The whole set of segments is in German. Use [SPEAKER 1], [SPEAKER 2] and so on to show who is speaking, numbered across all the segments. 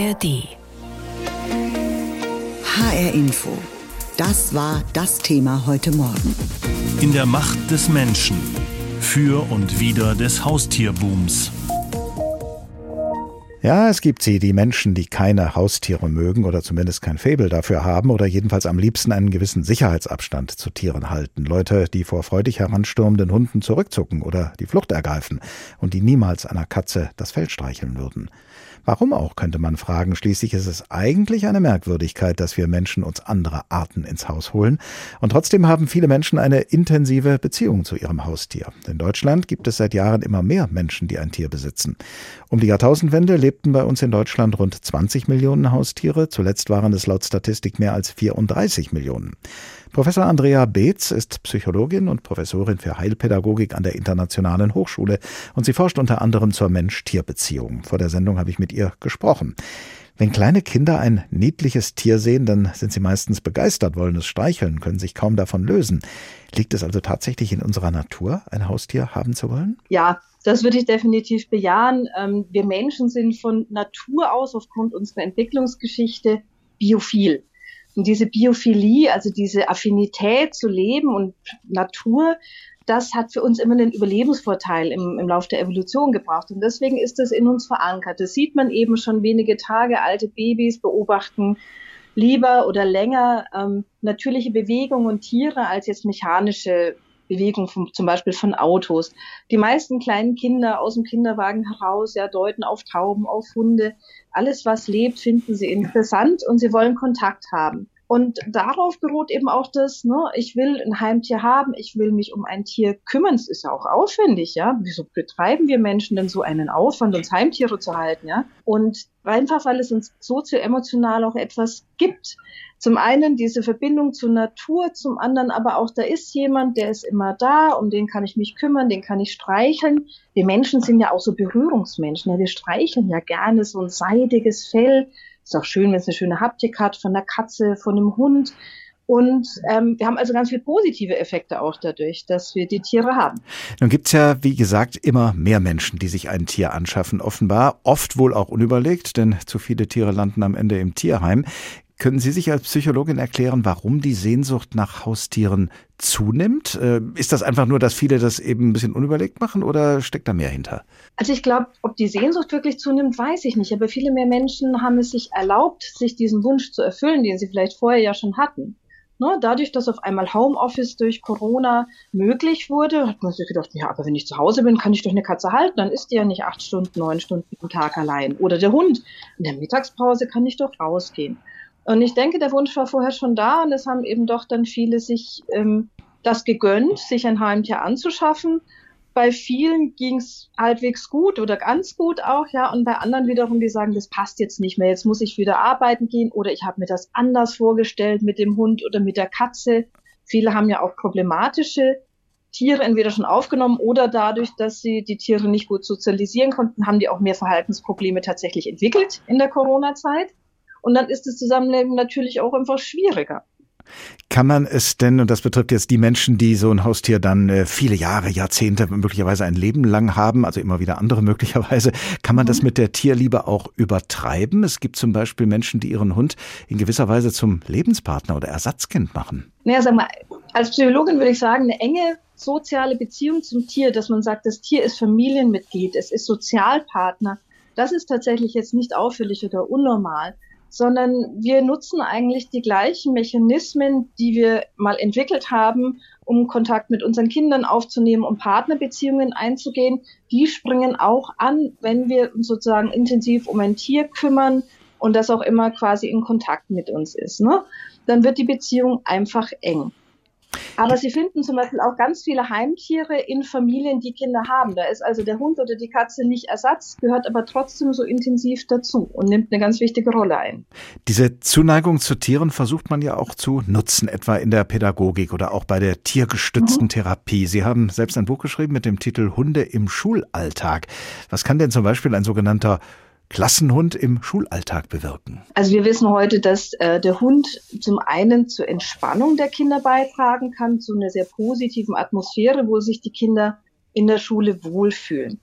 [SPEAKER 1] ARD.
[SPEAKER 2] HR Info. Das war das Thema heute Morgen.
[SPEAKER 3] In der Macht des Menschen. Für und wider des Haustierbooms.
[SPEAKER 4] Ja, es gibt sie, die Menschen, die keine Haustiere mögen oder zumindest kein Faible dafür haben oder jedenfalls am liebsten einen gewissen Sicherheitsabstand zu Tieren halten. Leute, die vor freudig heranstürmenden Hunden zurückzucken oder die Flucht ergreifen und die niemals einer Katze das Fell streicheln würden. Warum auch, könnte man fragen. Schließlich ist es eigentlich eine Merkwürdigkeit, dass wir Menschen uns andere Arten ins Haus holen. Und trotzdem haben viele Menschen eine intensive Beziehung zu ihrem Haustier. In Deutschland gibt es seit Jahren immer mehr Menschen, die ein Tier besitzen. Um die Jahrtausendwende lebten bei uns in Deutschland rund 20 Millionen Haustiere. Zuletzt waren es laut Statistik mehr als 34 Millionen. Professor Andrea Beetz ist Psychologin und Professorin für Heilpädagogik an der Internationalen Hochschule und sie forscht unter anderem zur Mensch-Tier-Beziehung. Vor der Sendung habe ich mit ihr gesprochen. Wenn kleine Kinder ein niedliches Tier sehen, dann sind sie meistens begeistert, wollen es streicheln, können sich kaum davon lösen. Liegt es also tatsächlich in unserer Natur, ein Haustier haben zu wollen?
[SPEAKER 5] Ja, das würde ich definitiv bejahen. Ähm, wir Menschen sind von Natur aus aufgrund unserer Entwicklungsgeschichte biophil. Und diese Biophilie, also diese Affinität zu Leben und Natur, das hat für uns immer einen Überlebensvorteil im, im Lauf der Evolution gebracht. Und deswegen ist das in uns verankert. Das sieht man eben schon wenige Tage alte Babys beobachten lieber oder länger ähm, natürliche Bewegungen und Tiere als jetzt mechanische Bewegung vom, zum Beispiel von Autos. Die meisten kleinen Kinder aus dem Kinderwagen heraus ja, deuten auf Tauben, auf Hunde. Alles, was lebt, finden sie interessant und sie wollen Kontakt haben. Und darauf beruht eben auch das, ne, ich will ein Heimtier haben, ich will mich um ein Tier kümmern. Es ist ja auch aufwendig, ja. Wieso betreiben wir Menschen denn so einen Aufwand, uns Heimtiere zu halten, ja? Und einfach, weil es uns sozioemotional auch etwas gibt. Zum einen diese Verbindung zur Natur, zum anderen aber auch, da ist jemand, der ist immer da, um den kann ich mich kümmern, den kann ich streicheln. Wir Menschen sind ja auch so Berührungsmenschen, ja, wir streicheln ja gerne so ein seidiges Fell ist auch schön, wenn es eine schöne Haptik hat von der Katze, von einem Hund. Und ähm, wir haben also ganz viele positive Effekte auch dadurch, dass wir die Tiere haben.
[SPEAKER 4] Nun gibt's ja, wie gesagt, immer mehr Menschen, die sich ein Tier anschaffen, offenbar. Oft wohl auch unüberlegt, denn zu viele Tiere landen am Ende im Tierheim. Können Sie sich als Psychologin erklären, warum die Sehnsucht nach Haustieren zunimmt? Äh, ist das einfach nur, dass viele das eben ein bisschen unüberlegt machen oder steckt da mehr hinter?
[SPEAKER 5] Also ich glaube, ob die Sehnsucht wirklich zunimmt, weiß ich nicht. Aber viele mehr Menschen haben es sich erlaubt, sich diesen Wunsch zu erfüllen, den sie vielleicht vorher ja schon hatten. Ne, dadurch, dass auf einmal Homeoffice durch Corona möglich wurde, hat man sich gedacht, ja, aber wenn ich zu Hause bin, kann ich doch eine Katze halten, dann ist die ja nicht acht Stunden, neun Stunden am Tag allein. Oder der Hund. In der Mittagspause kann ich doch rausgehen. Und ich denke, der Wunsch war vorher schon da und es haben eben doch dann viele sich ähm, das gegönnt, sich ein Heimtier anzuschaffen. Bei vielen ging es halbwegs gut oder ganz gut auch, ja, und bei anderen wiederum, die sagen, das passt jetzt nicht mehr, jetzt muss ich wieder arbeiten gehen oder ich habe mir das anders vorgestellt mit dem Hund oder mit der Katze. Viele haben ja auch problematische Tiere entweder schon aufgenommen oder dadurch, dass sie die Tiere nicht gut sozialisieren konnten, haben die auch mehr Verhaltensprobleme tatsächlich entwickelt in der Corona-Zeit. Und dann ist das Zusammenleben natürlich auch einfach schwieriger.
[SPEAKER 4] Kann man es denn, und das betrifft jetzt die Menschen, die so ein Haustier dann äh, viele Jahre, Jahrzehnte, möglicherweise ein Leben lang haben, also immer wieder andere möglicherweise, kann man das mhm. mit der Tierliebe auch übertreiben? Es gibt zum Beispiel Menschen, die ihren Hund in gewisser Weise zum Lebenspartner oder Ersatzkind machen.
[SPEAKER 5] Naja, sag mal, als Psychologin würde ich sagen, eine enge soziale Beziehung zum Tier, dass man sagt, das Tier ist Familienmitglied, es ist Sozialpartner, das ist tatsächlich jetzt nicht auffällig oder unnormal sondern wir nutzen eigentlich die gleichen Mechanismen, die wir mal entwickelt haben, um Kontakt mit unseren Kindern aufzunehmen, um Partnerbeziehungen einzugehen. Die springen auch an, wenn wir uns sozusagen intensiv um ein Tier kümmern und das auch immer quasi in Kontakt mit uns ist. Ne? Dann wird die Beziehung einfach eng. Aber sie finden zum Beispiel auch ganz viele Heimtiere in Familien, die Kinder haben. Da ist also der Hund oder die Katze nicht Ersatz, gehört aber trotzdem so intensiv dazu und nimmt eine ganz wichtige Rolle ein.
[SPEAKER 4] Diese Zuneigung zu Tieren versucht man ja auch zu nutzen, etwa in der Pädagogik oder auch bei der tiergestützten mhm. Therapie. Sie haben selbst ein Buch geschrieben mit dem Titel Hunde im Schulalltag. Was kann denn zum Beispiel ein sogenannter Klassenhund im Schulalltag bewirken?
[SPEAKER 5] Also wir wissen heute, dass äh, der Hund zum einen zur Entspannung der Kinder beitragen kann, zu einer sehr positiven Atmosphäre, wo sich die Kinder in der Schule wohlfühlen.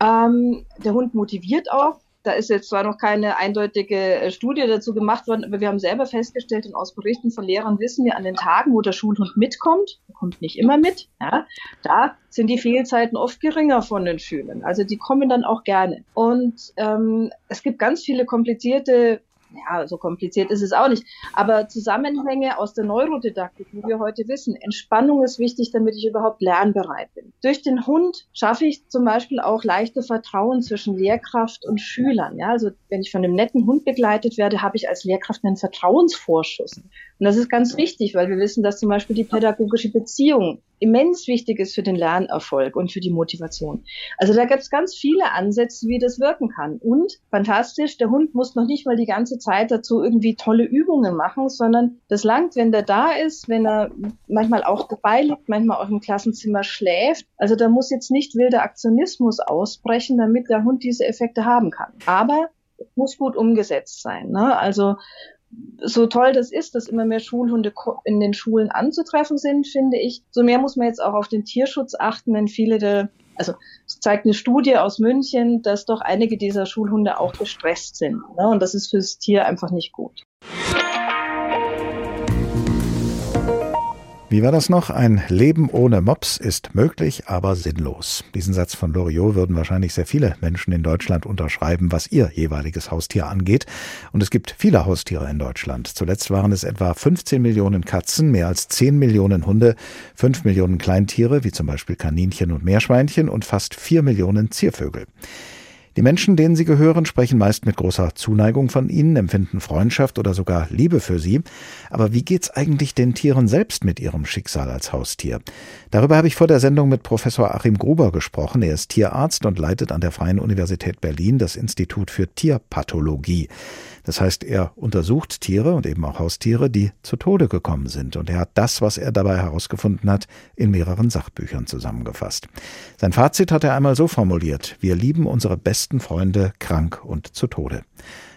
[SPEAKER 5] Ähm, der Hund motiviert auch. Da ist jetzt zwar noch keine eindeutige äh, Studie dazu gemacht worden, aber wir haben selber festgestellt und aus Berichten von Lehrern wissen wir, an den Tagen, wo der Schulhund mitkommt, er kommt nicht immer mit, ja, da sind die Fehlzeiten oft geringer von den Schülern. Also die kommen dann auch gerne. Und ähm, es gibt ganz viele komplizierte ja, so kompliziert ist es auch nicht. Aber Zusammenhänge aus der Neurodidaktik, wie wir heute wissen, Entspannung ist wichtig, damit ich überhaupt lernbereit bin. Durch den Hund schaffe ich zum Beispiel auch leichte Vertrauen zwischen Lehrkraft und Schülern. Ja, also wenn ich von einem netten Hund begleitet werde, habe ich als Lehrkraft einen Vertrauensvorschuss. Und das ist ganz wichtig, weil wir wissen, dass zum Beispiel die pädagogische Beziehung immens wichtig ist für den Lernerfolg und für die Motivation. Also da gibt es ganz viele Ansätze, wie das wirken kann. Und fantastisch, der Hund muss noch nicht mal die ganze Zeit dazu irgendwie tolle Übungen machen, sondern das langt, wenn der da ist, wenn er manchmal auch dabei liegt, manchmal auch im Klassenzimmer schläft. Also da muss jetzt nicht wilder Aktionismus ausbrechen, damit der Hund diese Effekte haben kann. Aber muss gut umgesetzt sein. Ne? Also so toll das ist, dass immer mehr Schulhunde in den Schulen anzutreffen sind, finde ich, so mehr muss man jetzt auch auf den Tierschutz achten, denn viele der, also es zeigt eine Studie aus München, dass doch einige dieser Schulhunde auch gestresst sind. Ne? Und das ist fürs Tier einfach nicht gut.
[SPEAKER 4] Wie war das noch? Ein Leben ohne Mops ist möglich, aber sinnlos. Diesen Satz von Loriot würden wahrscheinlich sehr viele Menschen in Deutschland unterschreiben, was ihr jeweiliges Haustier angeht. Und es gibt viele Haustiere in Deutschland. Zuletzt waren es etwa 15 Millionen Katzen, mehr als 10 Millionen Hunde, 5 Millionen Kleintiere, wie zum Beispiel Kaninchen und Meerschweinchen und fast 4 Millionen Ziervögel. Die Menschen, denen sie gehören, sprechen meist mit großer Zuneigung von ihnen, empfinden Freundschaft oder sogar Liebe für sie. Aber wie geht's eigentlich den Tieren selbst mit ihrem Schicksal als Haustier? Darüber habe ich vor der Sendung mit Professor Achim Gruber gesprochen. Er ist Tierarzt und leitet an der Freien Universität Berlin das Institut für Tierpathologie. Das heißt, er untersucht Tiere und eben auch Haustiere, die zu Tode gekommen sind. Und er hat das, was er dabei herausgefunden hat, in mehreren Sachbüchern zusammengefasst. Sein Fazit hat er einmal so formuliert. Wir lieben unsere besten Freunde krank und zu Tode.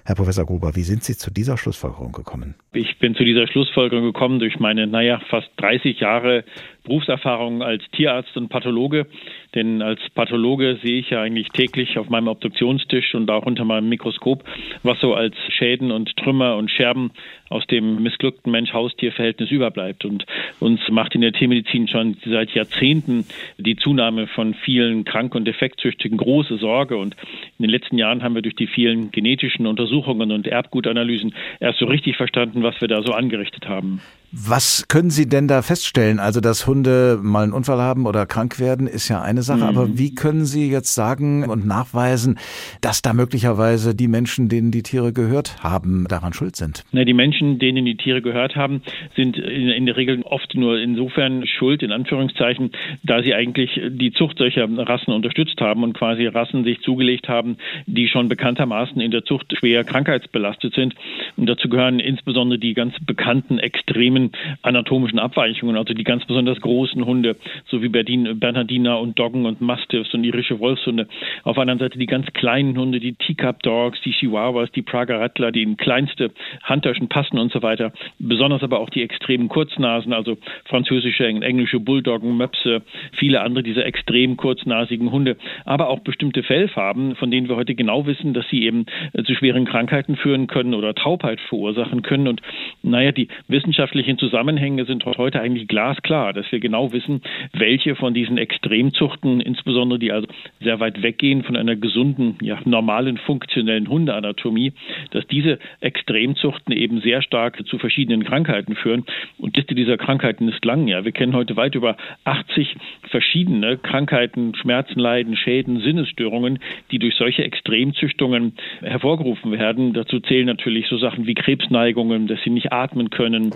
[SPEAKER 4] Herr Professor Gruber, wie sind Sie zu dieser Schlussfolgerung gekommen?
[SPEAKER 1] Ich bin zu dieser Schlussfolgerung gekommen durch meine, naja, fast 30 Jahre Berufserfahrung als Tierarzt und Pathologe. Denn als Pathologe sehe ich ja eigentlich täglich auf meinem Obduktionstisch und auch unter meinem Mikroskop, was so als Schäden und Trümmer und Scherben aus dem missglückten Mensch-Haustier-Verhältnis überbleibt. Und uns macht in der Tiermedizin schon seit Jahrzehnten die Zunahme von vielen krank- und defektzüchtigen große Sorge. Und in den letzten Jahren haben wir durch die vielen genetischen Untersuchungen und Erbgutanalysen erst so richtig verstanden, was wir da so angerichtet haben.
[SPEAKER 4] Was können Sie denn da feststellen? Also, dass Hunde mal einen Unfall haben oder krank werden, ist ja eine Sache. Mhm. Aber wie können Sie jetzt sagen und nachweisen, dass da möglicherweise die Menschen, denen die Tiere gehört haben, daran schuld sind?
[SPEAKER 1] Na, die Menschen, denen die Tiere gehört haben, sind in, in der Regel oft nur insofern schuld, in Anführungszeichen, da sie eigentlich die Zucht solcher Rassen unterstützt haben und quasi Rassen sich zugelegt haben, die schon bekanntermaßen in der Zucht schwer krankheitsbelastet sind. Und dazu gehören insbesondere die ganz bekannten extremen extremen anatomischen Abweichungen, also die ganz besonders großen Hunde, so wie Berdin, Bernhardiner und Doggen und Mastiffs und irische Wolfshunde. Auf der anderen Seite die ganz kleinen Hunde, die Teacup Dogs, die Chihuahuas, die Prager Rattler, die in kleinste Handtaschen passen und so weiter. Besonders aber auch die extremen Kurznasen, also französische, englische Bulldoggen, Möpse, viele andere dieser extrem kurznasigen Hunde, aber auch bestimmte Fellfarben, von denen wir heute genau wissen, dass sie eben zu schweren Krankheiten führen können oder Taubheit verursachen können. Und naja, die wissenschaftliche wirtschaftlichen Zusammenhänge sind heute eigentlich glasklar, dass wir genau wissen, welche von diesen Extremzuchten, insbesondere die also sehr weit weggehen von einer gesunden, ja, normalen, funktionellen Hundeanatomie, dass diese Extremzuchten eben sehr stark zu verschiedenen Krankheiten führen. Und Liste dieser Krankheiten ist lang. Ja, wir kennen heute weit über 80 verschiedene Krankheiten, Schmerzen, Leiden, Schäden, Sinnesstörungen, die durch solche Extremzüchtungen hervorgerufen werden. Dazu zählen natürlich so Sachen wie Krebsneigungen, dass sie nicht atmen können,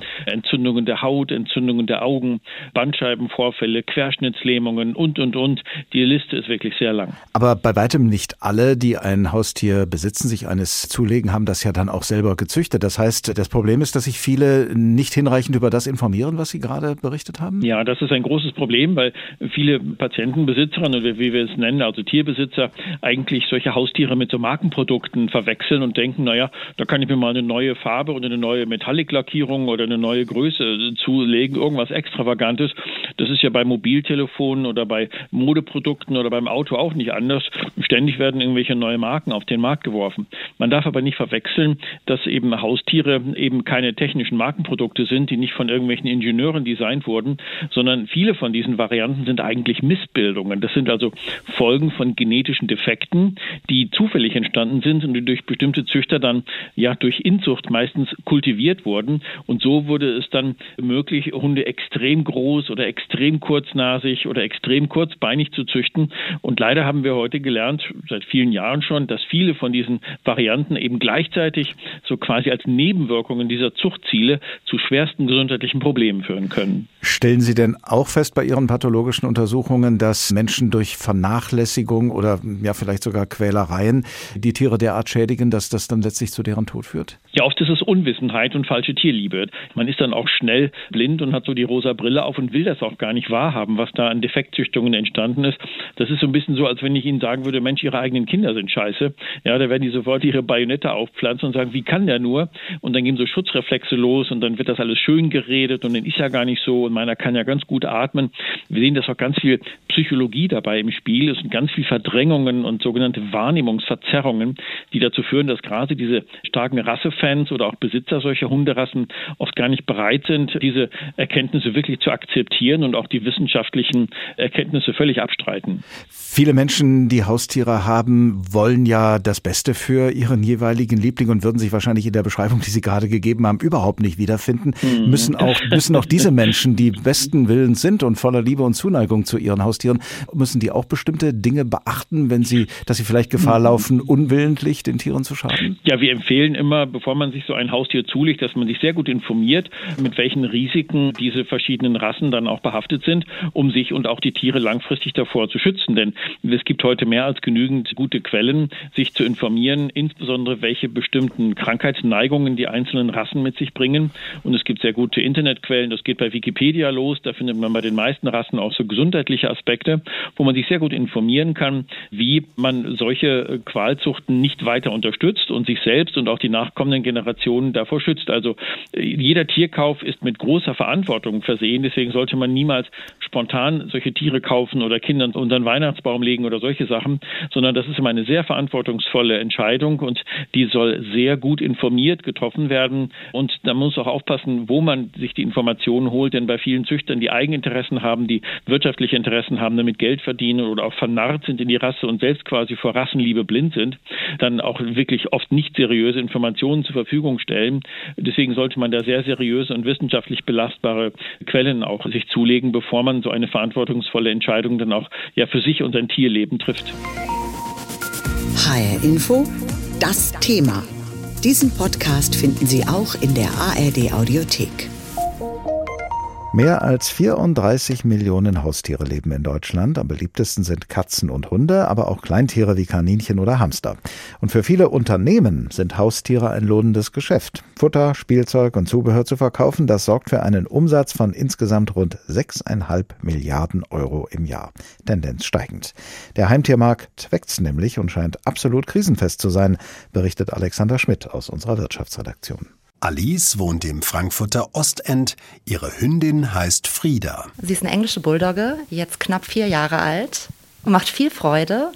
[SPEAKER 1] Entzündungen der Haut, Entzündungen der Augen, Bandscheibenvorfälle, Querschnittslähmungen und, und, und. Die Liste ist wirklich sehr lang.
[SPEAKER 4] Aber bei weitem nicht alle, die ein Haustier besitzen, sich eines zulegen, haben das ja dann auch selber gezüchtet. Das heißt, das Problem ist, dass sich viele nicht hinreichend über das informieren, was Sie gerade berichtet haben?
[SPEAKER 1] Ja, das ist ein großes Problem, weil viele Patientenbesitzer oder wie wir es nennen, also Tierbesitzer, eigentlich solche Haustiere mit so Markenprodukten verwechseln und denken, naja, da kann ich mir mal eine neue Farbe oder eine neue Metallic-Lackierung oder eine neue Größe zulegen, irgendwas Extravagantes. Das ist ja bei Mobiltelefonen oder bei Modeprodukten oder beim Auto auch nicht anders. Ständig werden irgendwelche neue Marken auf den Markt geworfen. Man darf aber nicht verwechseln, dass eben Haustiere eben keine technischen Markenprodukte sind, die nicht von irgendwelchen Ingenieuren designt wurden, sondern viele von diesen Varianten sind eigentlich Missbildungen. Das sind also Folgen von genetischen Defekten, die zufällig entstanden sind und die durch bestimmte Züchter dann ja durch Inzucht meistens kultiviert wurden. Und so wurde es dann möglich, Hunde extrem groß oder extrem kurznasig oder extrem kurzbeinig zu züchten. Und leider haben wir heute gelernt, seit vielen Jahren schon, dass viele von diesen Varianten eben gleichzeitig so quasi als Nebenwirkungen dieser Zuchtziele zu schwersten gesundheitlichen Problemen führen können.
[SPEAKER 4] Stellen Sie denn auch fest bei Ihren pathologischen Untersuchungen, dass Menschen durch Vernachlässigung oder ja vielleicht sogar Quälereien die Tiere derart schädigen, dass das dann letztlich zu deren Tod führt?
[SPEAKER 1] Ja, oft ist es Unwissenheit und falsche Tierliebe. Man ist dann auch schnell blind und hat so die rosa Brille auf und will das auch gar nicht wahrhaben, was da an Defektzüchtungen entstanden ist. Das ist so ein bisschen so, als wenn ich Ihnen sagen würde, Mensch, Ihre eigenen Kinder sind scheiße. Ja, da werden die sofort ihre Bajonette aufpflanzen und sagen, wie kann der nur? Und dann gehen so Schutzreflexe los und dann wird das alles schön geredet und dann ist ja gar nicht so und meiner kann ja ganz gut atmen. Wir sehen, dass auch ganz viel Psychologie dabei im Spiel ist und ganz viel Verdrängungen und sogenannte Wahrnehmungsverzerrungen, die dazu führen, dass gerade diese starken Rassefans oder auch Besitzer solcher Hunderassen oft gar nicht bereit sind, diese Erkenntnisse wirklich zu akzeptieren und auch die wissenschaftlichen Erkenntnisse völlig abstreiten.
[SPEAKER 4] Viele Menschen, die Haustiere haben, wollen ja das Beste für ihren jeweiligen Liebling und würden sich wahrscheinlich in der Beschreibung, die Sie gerade gegeben haben, überhaupt nicht wiederfinden. Mhm. Müssen auch, müssen auch diese Menschen, die besten Willens sind und voller Liebe und Zuneigung zu ihren Haustieren, müssen die auch bestimmte Dinge beachten, wenn sie, dass sie vielleicht Gefahr mhm. laufen, unwillentlich den Tieren zu schaden?
[SPEAKER 1] Ja, wir empfehlen immer, bevor man sich so ein Haustier zulegt, dass man sich sehr gut informiert, mit welchen Risiken diese verschiedenen Rassen dann auch behaftet sind, um sich und auch die Tiere langfristig davor zu schützen. Denn es gibt heute mehr als genügend gute Quellen, sich zu informieren, insbesondere welche bestimmten Krankheitsneigungen die einzelnen Rassen mit sich bringen. Und es gibt sehr gute Internetquellen. Das geht bei Wikipedia los. Da findet man bei den meisten Rassen auch so gesundheitliche Aspekte, wo man sich sehr gut informieren kann, wie man solche Qualzuchten nicht weiter unterstützt und sich selbst und auch die nachkommenden Generationen davor schützt. Also jeder Tierkauf ist mit großer Verantwortung versehen. Deswegen sollte man niemals spontan solche Tiere kaufen oder Kindern unter den Weihnachtsbaum legen oder solche Sachen, sondern das ist immer eine sehr verantwortungsvolle Entscheidung und die soll sehr gut informiert getroffen werden. Und da muss auch aufpassen, wo man sich die Informationen holt, denn bei vielen Züchtern, die Eigeninteressen haben, die wirtschaftliche Interessen haben, damit Geld verdienen oder auch vernarrt sind in die Rasse und selbst quasi vor Rassenliebe blind sind, dann auch wirklich oft nicht seriöse Informationen zur Verfügung stellen. Deswegen sollte man da sehr seriöse und wissenschaftlich belastbare Quellen auch sich zulegen, bevor man so eine verantwortungsvolle Entscheidung dann auch ja für sich und sein Tierleben trifft.
[SPEAKER 2] HR Info, das Thema. Diesen Podcast finden Sie auch in der ARD Audiothek.
[SPEAKER 4] Mehr als 34 Millionen Haustiere leben in Deutschland. Am beliebtesten sind Katzen und Hunde, aber auch Kleintiere wie Kaninchen oder Hamster. Und für viele Unternehmen sind Haustiere ein lohnendes Geschäft. Futter, Spielzeug und Zubehör zu verkaufen, das sorgt für einen Umsatz von insgesamt rund 6,5 Milliarden Euro im Jahr. Tendenz steigend. Der Heimtiermarkt wächst nämlich und scheint absolut krisenfest zu sein, berichtet Alexander Schmidt aus unserer Wirtschaftsredaktion.
[SPEAKER 6] Alice wohnt im Frankfurter Ostend. Ihre Hündin heißt Frieda.
[SPEAKER 7] Sie ist eine englische Bulldogge, jetzt knapp vier Jahre alt und macht viel Freude.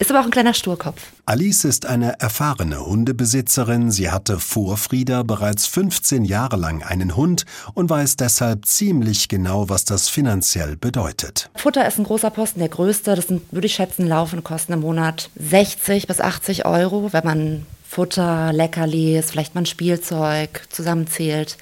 [SPEAKER 7] Ist aber auch ein kleiner Sturkopf.
[SPEAKER 6] Alice ist eine erfahrene Hundebesitzerin. Sie hatte vor Frieda bereits 15 Jahre lang einen Hund und weiß deshalb ziemlich genau, was das finanziell bedeutet.
[SPEAKER 7] Futter ist ein großer Posten, der größte. Das sind, würde ich schätzen, laufende Kosten im Monat 60 bis 80 Euro, wenn man Futter, Leckerlis, vielleicht mal ein Spielzeug zusammenzählt.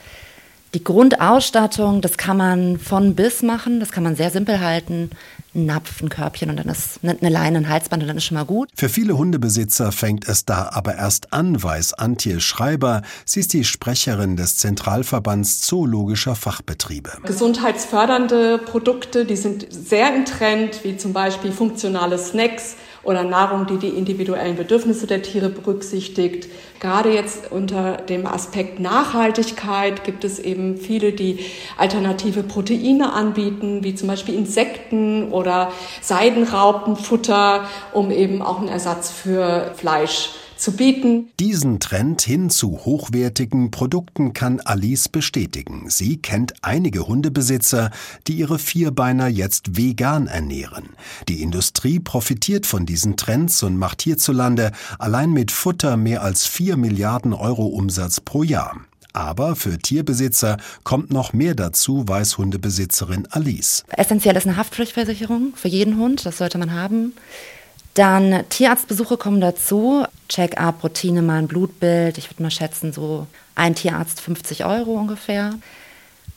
[SPEAKER 7] Die Grundausstattung, das kann man von bis machen, das kann man sehr simpel halten. Ein Napf, ein Körbchen und dann ist eine Leine, ein Halsband und dann ist schon mal gut.
[SPEAKER 6] Für viele Hundebesitzer fängt es da aber erst an, weiß Antje Schreiber. Sie ist die Sprecherin des Zentralverbands Zoologischer Fachbetriebe.
[SPEAKER 8] Gesundheitsfördernde Produkte, die sind sehr im Trend, wie zum Beispiel funktionale Snacks oder Nahrung, die die individuellen Bedürfnisse der Tiere berücksichtigt. Gerade jetzt unter dem Aspekt Nachhaltigkeit gibt es eben viele, die alternative Proteine anbieten, wie zum Beispiel Insekten oder Seidenraupenfutter, um eben auch einen Ersatz für Fleisch zu bieten.
[SPEAKER 6] Diesen Trend hin zu hochwertigen Produkten kann Alice bestätigen. Sie kennt einige Hundebesitzer, die ihre Vierbeiner jetzt vegan ernähren. Die Industrie profitiert von diesen Trends und macht hierzulande allein mit Futter mehr als 4 Milliarden Euro Umsatz pro Jahr. Aber für Tierbesitzer kommt noch mehr dazu, weiß Hundebesitzerin Alice.
[SPEAKER 7] Essentiell ist eine Haftpflichtversicherung für jeden Hund, das sollte man haben. Dann Tierarztbesuche kommen dazu. Check-up, Routine, mal ein Blutbild. Ich würde mal schätzen, so ein Tierarzt 50 Euro ungefähr.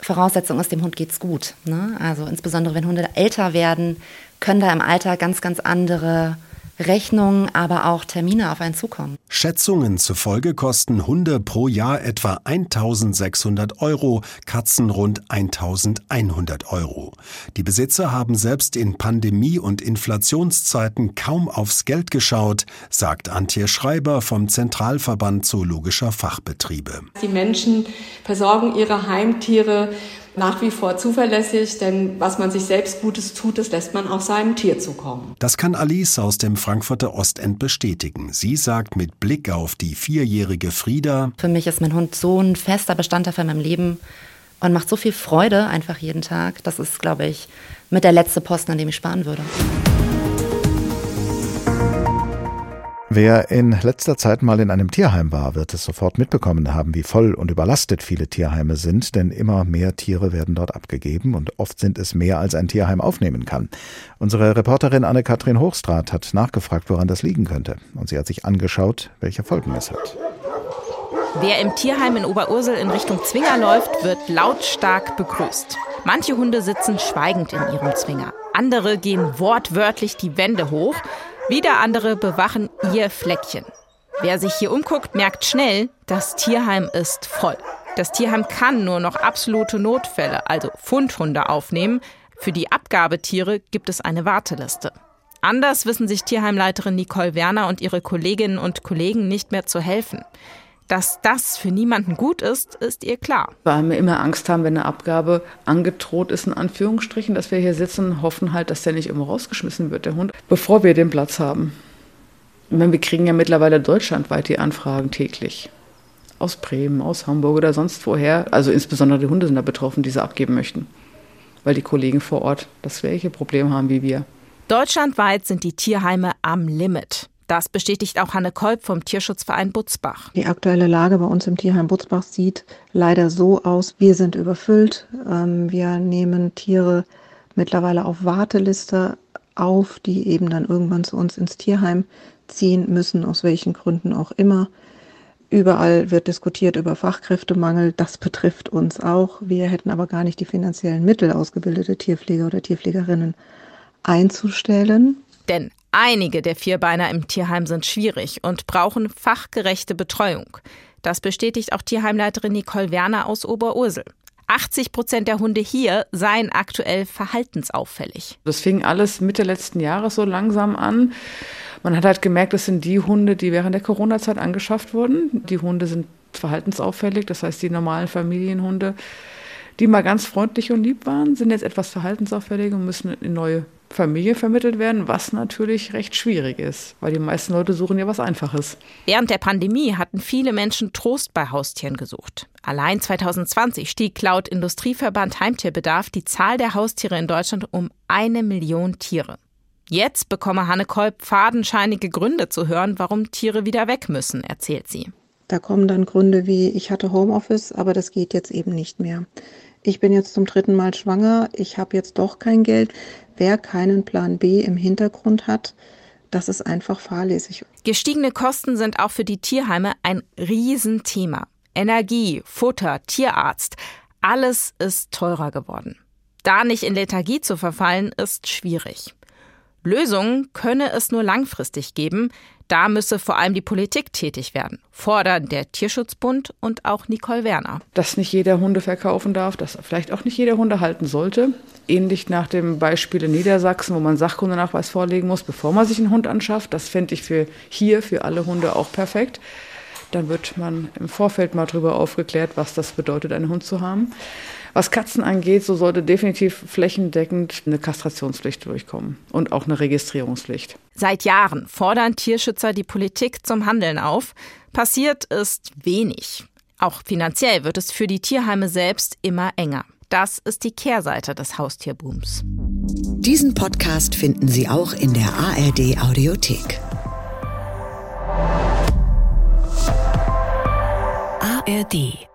[SPEAKER 7] Voraussetzung ist, dem Hund geht's gut. Ne? Also insbesondere wenn Hunde älter werden, können da im Alter ganz, ganz andere Rechnungen, aber auch Termine auf einen zukommen.
[SPEAKER 6] Schätzungen zufolge kosten Hunde pro Jahr etwa 1600 Euro, Katzen rund 1100 Euro. Die Besitzer haben selbst in Pandemie- und Inflationszeiten kaum aufs Geld geschaut, sagt Antje Schreiber vom Zentralverband Zoologischer Fachbetriebe.
[SPEAKER 8] Die Menschen versorgen ihre Heimtiere nach wie vor zuverlässig, denn was man sich selbst Gutes tut, das lässt man auch seinem Tier zukommen.
[SPEAKER 6] Das kann Alice aus dem Frankfurter Ostend bestätigen. Sie sagt mit Blick auf die vierjährige Frieda,
[SPEAKER 7] Für mich ist mein Hund so ein fester Bestandteil von meinem Leben und macht so viel Freude einfach jeden Tag. Das ist, glaube ich, mit der letzte Posten, an dem ich sparen würde.
[SPEAKER 4] Wer in letzter Zeit mal in einem Tierheim war, wird es sofort mitbekommen haben, wie voll und überlastet viele Tierheime sind, denn immer mehr Tiere werden dort abgegeben und oft sind es mehr, als ein Tierheim aufnehmen kann. Unsere Reporterin Anne-Kathrin Hochstrat hat nachgefragt, woran das liegen könnte. Und sie hat sich angeschaut, welche Folgen es hat.
[SPEAKER 9] Wer im Tierheim in Oberursel in Richtung Zwinger läuft, wird lautstark begrüßt. Manche Hunde sitzen schweigend in ihrem Zwinger. Andere gehen wortwörtlich die Wände hoch. Wieder andere bewachen ihr Fleckchen. Wer sich hier umguckt, merkt schnell, das Tierheim ist voll. Das Tierheim kann nur noch absolute Notfälle, also Fundhunde, aufnehmen. Für die Abgabetiere gibt es eine Warteliste. Anders wissen sich Tierheimleiterin Nicole Werner und ihre Kolleginnen und Kollegen nicht mehr zu helfen. Dass das für niemanden gut ist, ist ihr klar.
[SPEAKER 10] Weil wir immer Angst haben, wenn eine Abgabe angedroht ist, in Anführungsstrichen, dass wir hier sitzen und hoffen halt, dass der nicht immer rausgeschmissen wird, der Hund, bevor wir den Platz haben. Meine, wir kriegen ja mittlerweile deutschlandweit die Anfragen täglich. Aus Bremen, aus Hamburg oder sonst woher. Also insbesondere die Hunde sind da betroffen, die sie abgeben möchten. Weil die Kollegen vor Ort das gleiche Problem haben wie wir.
[SPEAKER 9] Deutschlandweit sind die Tierheime am Limit. Das bestätigt auch Hanne Kolb vom Tierschutzverein Butzbach.
[SPEAKER 11] Die aktuelle Lage bei uns im Tierheim Butzbach sieht leider so aus, wir sind überfüllt. Ähm, wir nehmen Tiere mittlerweile auf Warteliste auf, die eben dann irgendwann zu uns ins Tierheim ziehen müssen, aus welchen Gründen auch immer. Überall wird diskutiert über Fachkräftemangel. Das betrifft uns auch. Wir hätten aber gar nicht die finanziellen Mittel, ausgebildete Tierpfleger oder Tierpflegerinnen einzustellen.
[SPEAKER 9] Denn einige der Vierbeiner im Tierheim sind schwierig und brauchen fachgerechte Betreuung. Das bestätigt auch Tierheimleiterin Nicole Werner aus Oberursel. 80 Prozent der Hunde hier seien aktuell verhaltensauffällig.
[SPEAKER 10] Das fing alles Mitte letzten Jahres so langsam an. Man hat halt gemerkt, das sind die Hunde, die während der Corona-Zeit angeschafft wurden. Die Hunde sind verhaltensauffällig, das heißt die normalen Familienhunde, die mal ganz freundlich und lieb waren, sind jetzt etwas verhaltensauffällig und müssen in neue Familie vermittelt werden, was natürlich recht schwierig ist, weil die meisten Leute suchen ja was Einfaches.
[SPEAKER 9] Während der Pandemie hatten viele Menschen Trost bei Haustieren gesucht. Allein 2020 stieg laut Industrieverband Heimtierbedarf die Zahl der Haustiere in Deutschland um eine Million Tiere. Jetzt bekomme Hanne Kolb fadenscheinige Gründe zu hören, warum Tiere wieder weg müssen, erzählt sie.
[SPEAKER 11] Da kommen dann Gründe wie, ich hatte Homeoffice, aber das geht jetzt eben nicht mehr. Ich bin jetzt zum dritten Mal schwanger, ich habe jetzt doch kein Geld. Wer keinen Plan B im Hintergrund hat, das ist einfach fahrlässig.
[SPEAKER 9] Gestiegene Kosten sind auch für die Tierheime ein Riesenthema. Energie, Futter, Tierarzt, alles ist teurer geworden. Da nicht in Lethargie zu verfallen, ist schwierig. Lösungen könne es nur langfristig geben. Da müsse vor allem die Politik tätig werden, fordern der Tierschutzbund und auch Nicole Werner.
[SPEAKER 10] Dass nicht jeder Hunde verkaufen darf, dass vielleicht auch nicht jeder Hunde halten sollte. Ähnlich nach dem Beispiel in Niedersachsen, wo man Sachkundenachweis vorlegen muss, bevor man sich einen Hund anschafft. Das fände ich für hier, für alle Hunde auch perfekt. Dann wird man im Vorfeld mal darüber aufgeklärt, was das bedeutet, einen Hund zu haben. Was Katzen angeht, so sollte definitiv flächendeckend eine Kastrationspflicht durchkommen und auch eine Registrierungspflicht.
[SPEAKER 9] Seit Jahren fordern Tierschützer die Politik zum Handeln auf. Passiert ist wenig. Auch finanziell wird es für die Tierheime selbst immer enger. Das ist die Kehrseite des Haustierbooms.
[SPEAKER 2] Diesen Podcast finden Sie auch in der ARD Audiothek. ARD